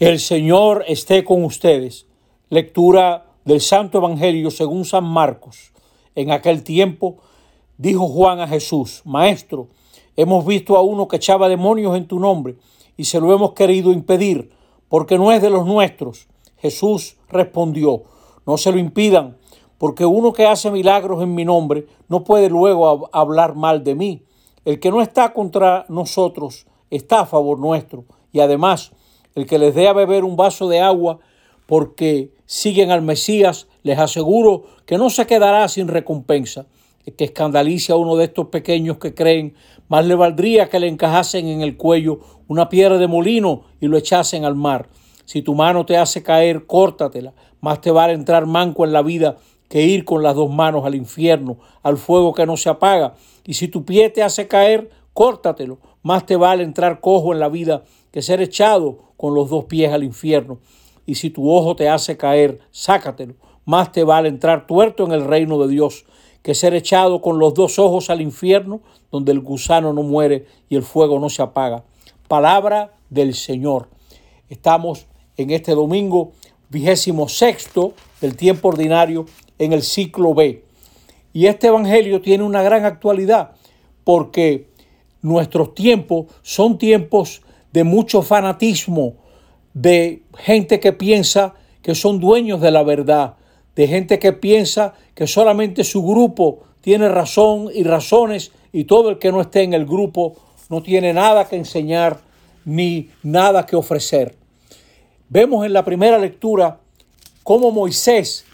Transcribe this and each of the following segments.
El Señor esté con ustedes. Lectura del Santo Evangelio según San Marcos. En aquel tiempo dijo Juan a Jesús, Maestro, hemos visto a uno que echaba demonios en tu nombre y se lo hemos querido impedir, porque no es de los nuestros. Jesús respondió, no se lo impidan, porque uno que hace milagros en mi nombre no puede luego hablar mal de mí. El que no está contra nosotros está a favor nuestro y además el que les dé a beber un vaso de agua porque siguen al Mesías, les aseguro que no se quedará sin recompensa. El que escandalice a uno de estos pequeños que creen, más le valdría que le encajasen en el cuello una piedra de molino y lo echasen al mar. Si tu mano te hace caer, córtatela. Más te vale entrar manco en la vida que ir con las dos manos al infierno, al fuego que no se apaga. Y si tu pie te hace caer, córtatelo. Más te vale entrar cojo en la vida que ser echado con los dos pies al infierno. Y si tu ojo te hace caer, sácatelo. Más te vale entrar tuerto en el reino de Dios que ser echado con los dos ojos al infierno, donde el gusano no muere y el fuego no se apaga. Palabra del Señor. Estamos en este domingo vigésimo sexto del tiempo ordinario en el ciclo B. Y este Evangelio tiene una gran actualidad porque nuestros tiempos son tiempos de mucho fanatismo, de gente que piensa que son dueños de la verdad, de gente que piensa que solamente su grupo tiene razón y razones y todo el que no esté en el grupo no tiene nada que enseñar ni nada que ofrecer. Vemos en la primera lectura cómo Moisés,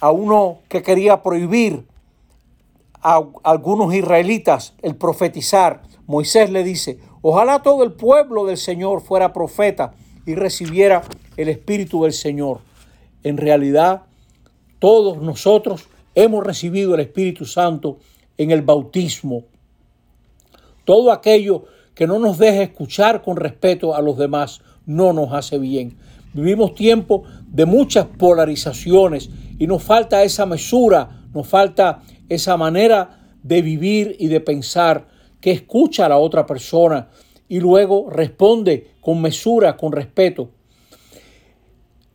a uno que quería prohibir a algunos israelitas el profetizar, Moisés le dice, ojalá todo el pueblo del Señor fuera profeta y recibiera el Espíritu del Señor. En realidad, todos nosotros hemos recibido el Espíritu Santo en el bautismo. Todo aquello que no nos deje escuchar con respeto a los demás no nos hace bien. Vivimos tiempo de muchas polarizaciones y nos falta esa mesura, nos falta esa manera de vivir y de pensar que escucha a la otra persona y luego responde con mesura, con respeto.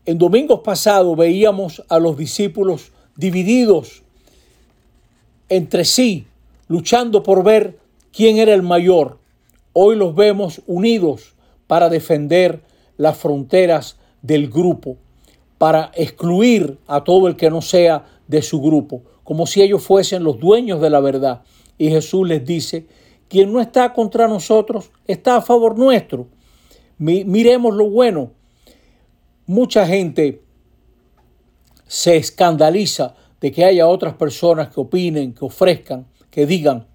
En domingos pasados veíamos a los discípulos divididos entre sí, luchando por ver quién era el mayor. Hoy los vemos unidos para defender las fronteras del grupo, para excluir a todo el que no sea de su grupo, como si ellos fuesen los dueños de la verdad. Y Jesús les dice, quien no está contra nosotros está a favor nuestro. Miremos lo bueno. Mucha gente se escandaliza de que haya otras personas que opinen, que ofrezcan, que digan.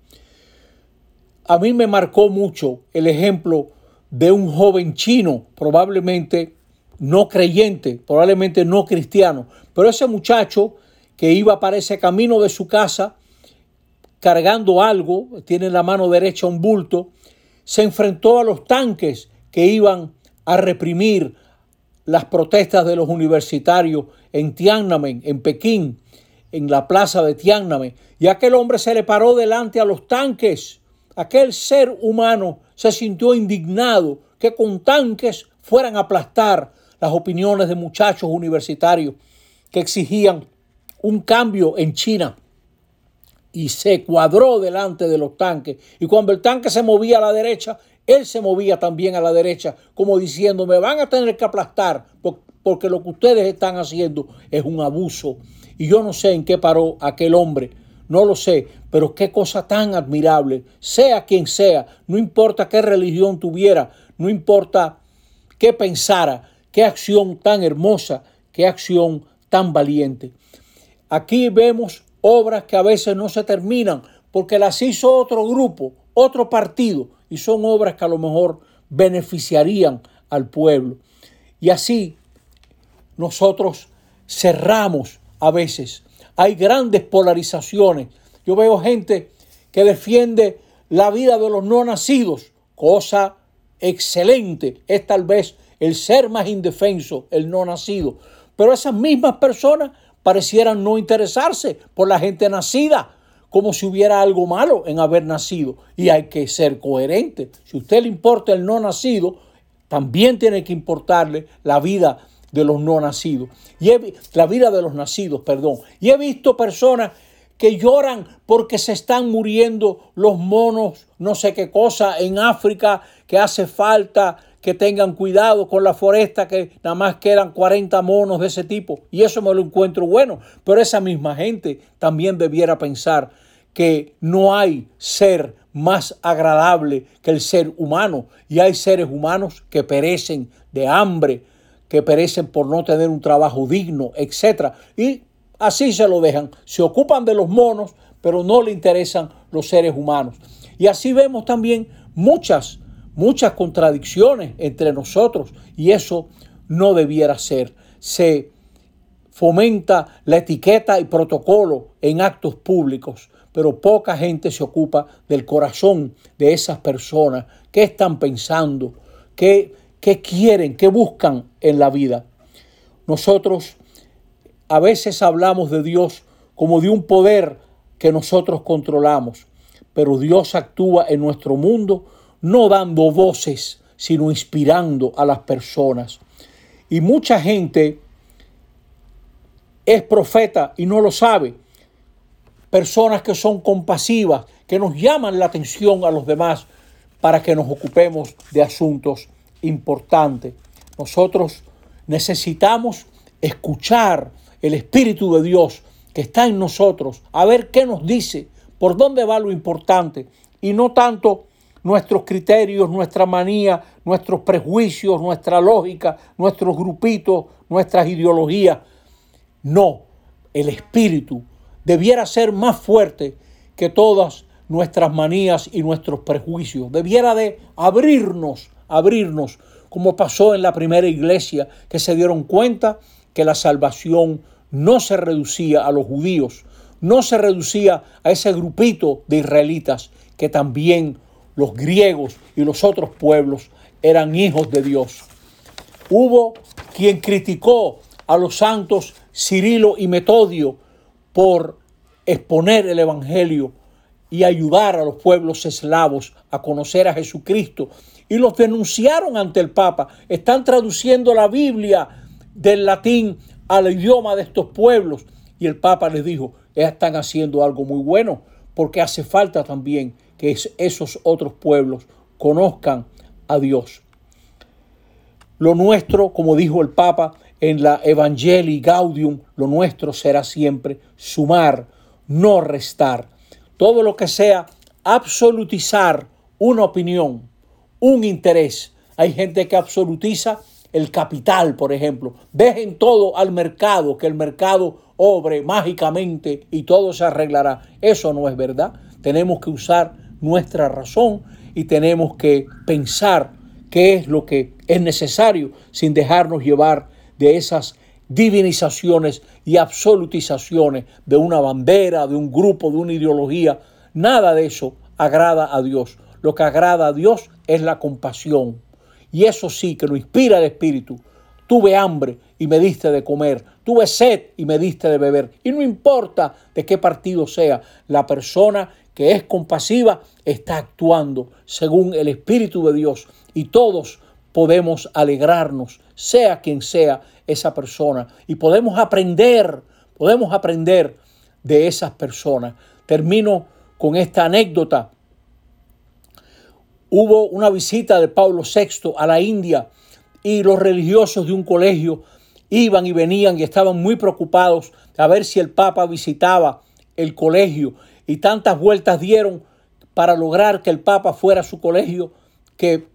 A mí me marcó mucho el ejemplo de un joven chino, probablemente no creyente, probablemente no cristiano, pero ese muchacho que iba para ese camino de su casa cargando algo, tiene en la mano derecha un bulto, se enfrentó a los tanques que iban a reprimir las protestas de los universitarios en Tiananmen, en Pekín, en la plaza de Tiananmen, y aquel hombre se le paró delante a los tanques. Aquel ser humano se sintió indignado que con tanques fueran a aplastar las opiniones de muchachos universitarios que exigían un cambio en China y se cuadró delante de los tanques. Y cuando el tanque se movía a la derecha, él se movía también a la derecha, como diciendo, me van a tener que aplastar porque lo que ustedes están haciendo es un abuso. Y yo no sé en qué paró aquel hombre, no lo sé, pero qué cosa tan admirable, sea quien sea, no importa qué religión tuviera, no importa qué pensara, qué acción tan hermosa, qué acción tan valiente. Aquí vemos obras que a veces no se terminan porque las hizo otro grupo, otro partido, y son obras que a lo mejor beneficiarían al pueblo. Y así nosotros cerramos a veces. Hay grandes polarizaciones. Yo veo gente que defiende la vida de los no nacidos, cosa excelente. Es tal vez el ser más indefenso, el no nacido. Pero esas mismas personas parecieran no interesarse por la gente nacida, como si hubiera algo malo en haber nacido. Y hay que ser coherente. Si a usted le importa el no nacido, también tiene que importarle la vida de los no nacidos. Y la vida de los nacidos, perdón. Y he visto personas que lloran porque se están muriendo los monos, no sé qué cosa, en África, que hace falta que tengan cuidado con la foresta, que nada más quedan 40 monos de ese tipo. Y eso me lo encuentro bueno. Pero esa misma gente también debiera pensar que no hay ser más agradable que el ser humano. Y hay seres humanos que perecen de hambre, que perecen por no tener un trabajo digno, etc. Y así se lo dejan. Se ocupan de los monos, pero no le interesan los seres humanos. Y así vemos también muchas muchas contradicciones entre nosotros y eso no debiera ser. Se fomenta la etiqueta y protocolo en actos públicos, pero poca gente se ocupa del corazón de esas personas, qué están pensando, qué, qué quieren, qué buscan en la vida. Nosotros a veces hablamos de Dios como de un poder que nosotros controlamos, pero Dios actúa en nuestro mundo no dando voces, sino inspirando a las personas. Y mucha gente es profeta y no lo sabe. Personas que son compasivas, que nos llaman la atención a los demás para que nos ocupemos de asuntos importantes. Nosotros necesitamos escuchar el Espíritu de Dios que está en nosotros, a ver qué nos dice, por dónde va lo importante, y no tanto nuestros criterios, nuestra manía, nuestros prejuicios, nuestra lógica, nuestros grupitos, nuestras ideologías. No, el espíritu debiera ser más fuerte que todas nuestras manías y nuestros prejuicios. Debiera de abrirnos, abrirnos, como pasó en la primera iglesia, que se dieron cuenta que la salvación no se reducía a los judíos, no se reducía a ese grupito de israelitas que también los griegos y los otros pueblos eran hijos de Dios. Hubo quien criticó a los santos Cirilo y Metodio por exponer el Evangelio y ayudar a los pueblos eslavos a conocer a Jesucristo. Y los denunciaron ante el Papa. Están traduciendo la Biblia del latín al idioma de estos pueblos. Y el Papa les dijo, están haciendo algo muy bueno, porque hace falta también que esos otros pueblos conozcan a Dios. Lo nuestro, como dijo el Papa en la Evangelii Gaudium, lo nuestro será siempre sumar, no restar. Todo lo que sea absolutizar una opinión, un interés. Hay gente que absolutiza el capital, por ejemplo. Dejen todo al mercado, que el mercado obre mágicamente y todo se arreglará. Eso no es verdad. Tenemos que usar nuestra razón y tenemos que pensar qué es lo que es necesario sin dejarnos llevar de esas divinizaciones y absolutizaciones de una bandera, de un grupo, de una ideología. Nada de eso agrada a Dios. Lo que agrada a Dios es la compasión. Y eso sí que lo inspira el Espíritu. Tuve hambre y me diste de comer. Tuve sed y me diste de beber. Y no importa de qué partido sea, la persona que es compasiva, está actuando según el Espíritu de Dios y todos podemos alegrarnos, sea quien sea esa persona, y podemos aprender, podemos aprender de esas personas. Termino con esta anécdota. Hubo una visita de Pablo VI a la India y los religiosos de un colegio iban y venían y estaban muy preocupados a ver si el Papa visitaba el colegio y tantas vueltas dieron para lograr que el Papa fuera a su colegio que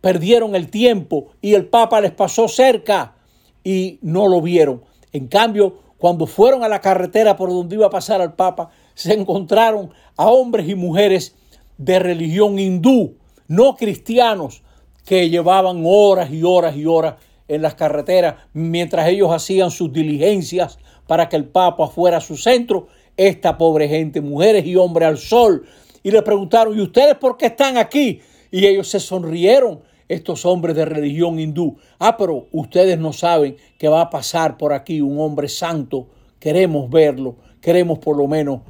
perdieron el tiempo y el Papa les pasó cerca y no lo vieron. En cambio, cuando fueron a la carretera por donde iba a pasar al Papa, se encontraron a hombres y mujeres de religión hindú, no cristianos, que llevaban horas y horas y horas en las carreteras mientras ellos hacían sus diligencias para que el Papa fuera a su centro esta pobre gente, mujeres y hombres al sol, y le preguntaron, ¿y ustedes por qué están aquí? Y ellos se sonrieron, estos hombres de religión hindú. Ah, pero ustedes no saben que va a pasar por aquí un hombre santo. Queremos verlo, queremos por lo menos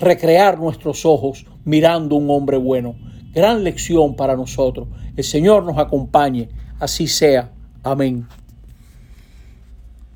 recrear nuestros ojos mirando un hombre bueno. Gran lección para nosotros. El Señor nos acompañe. así sea. Amén.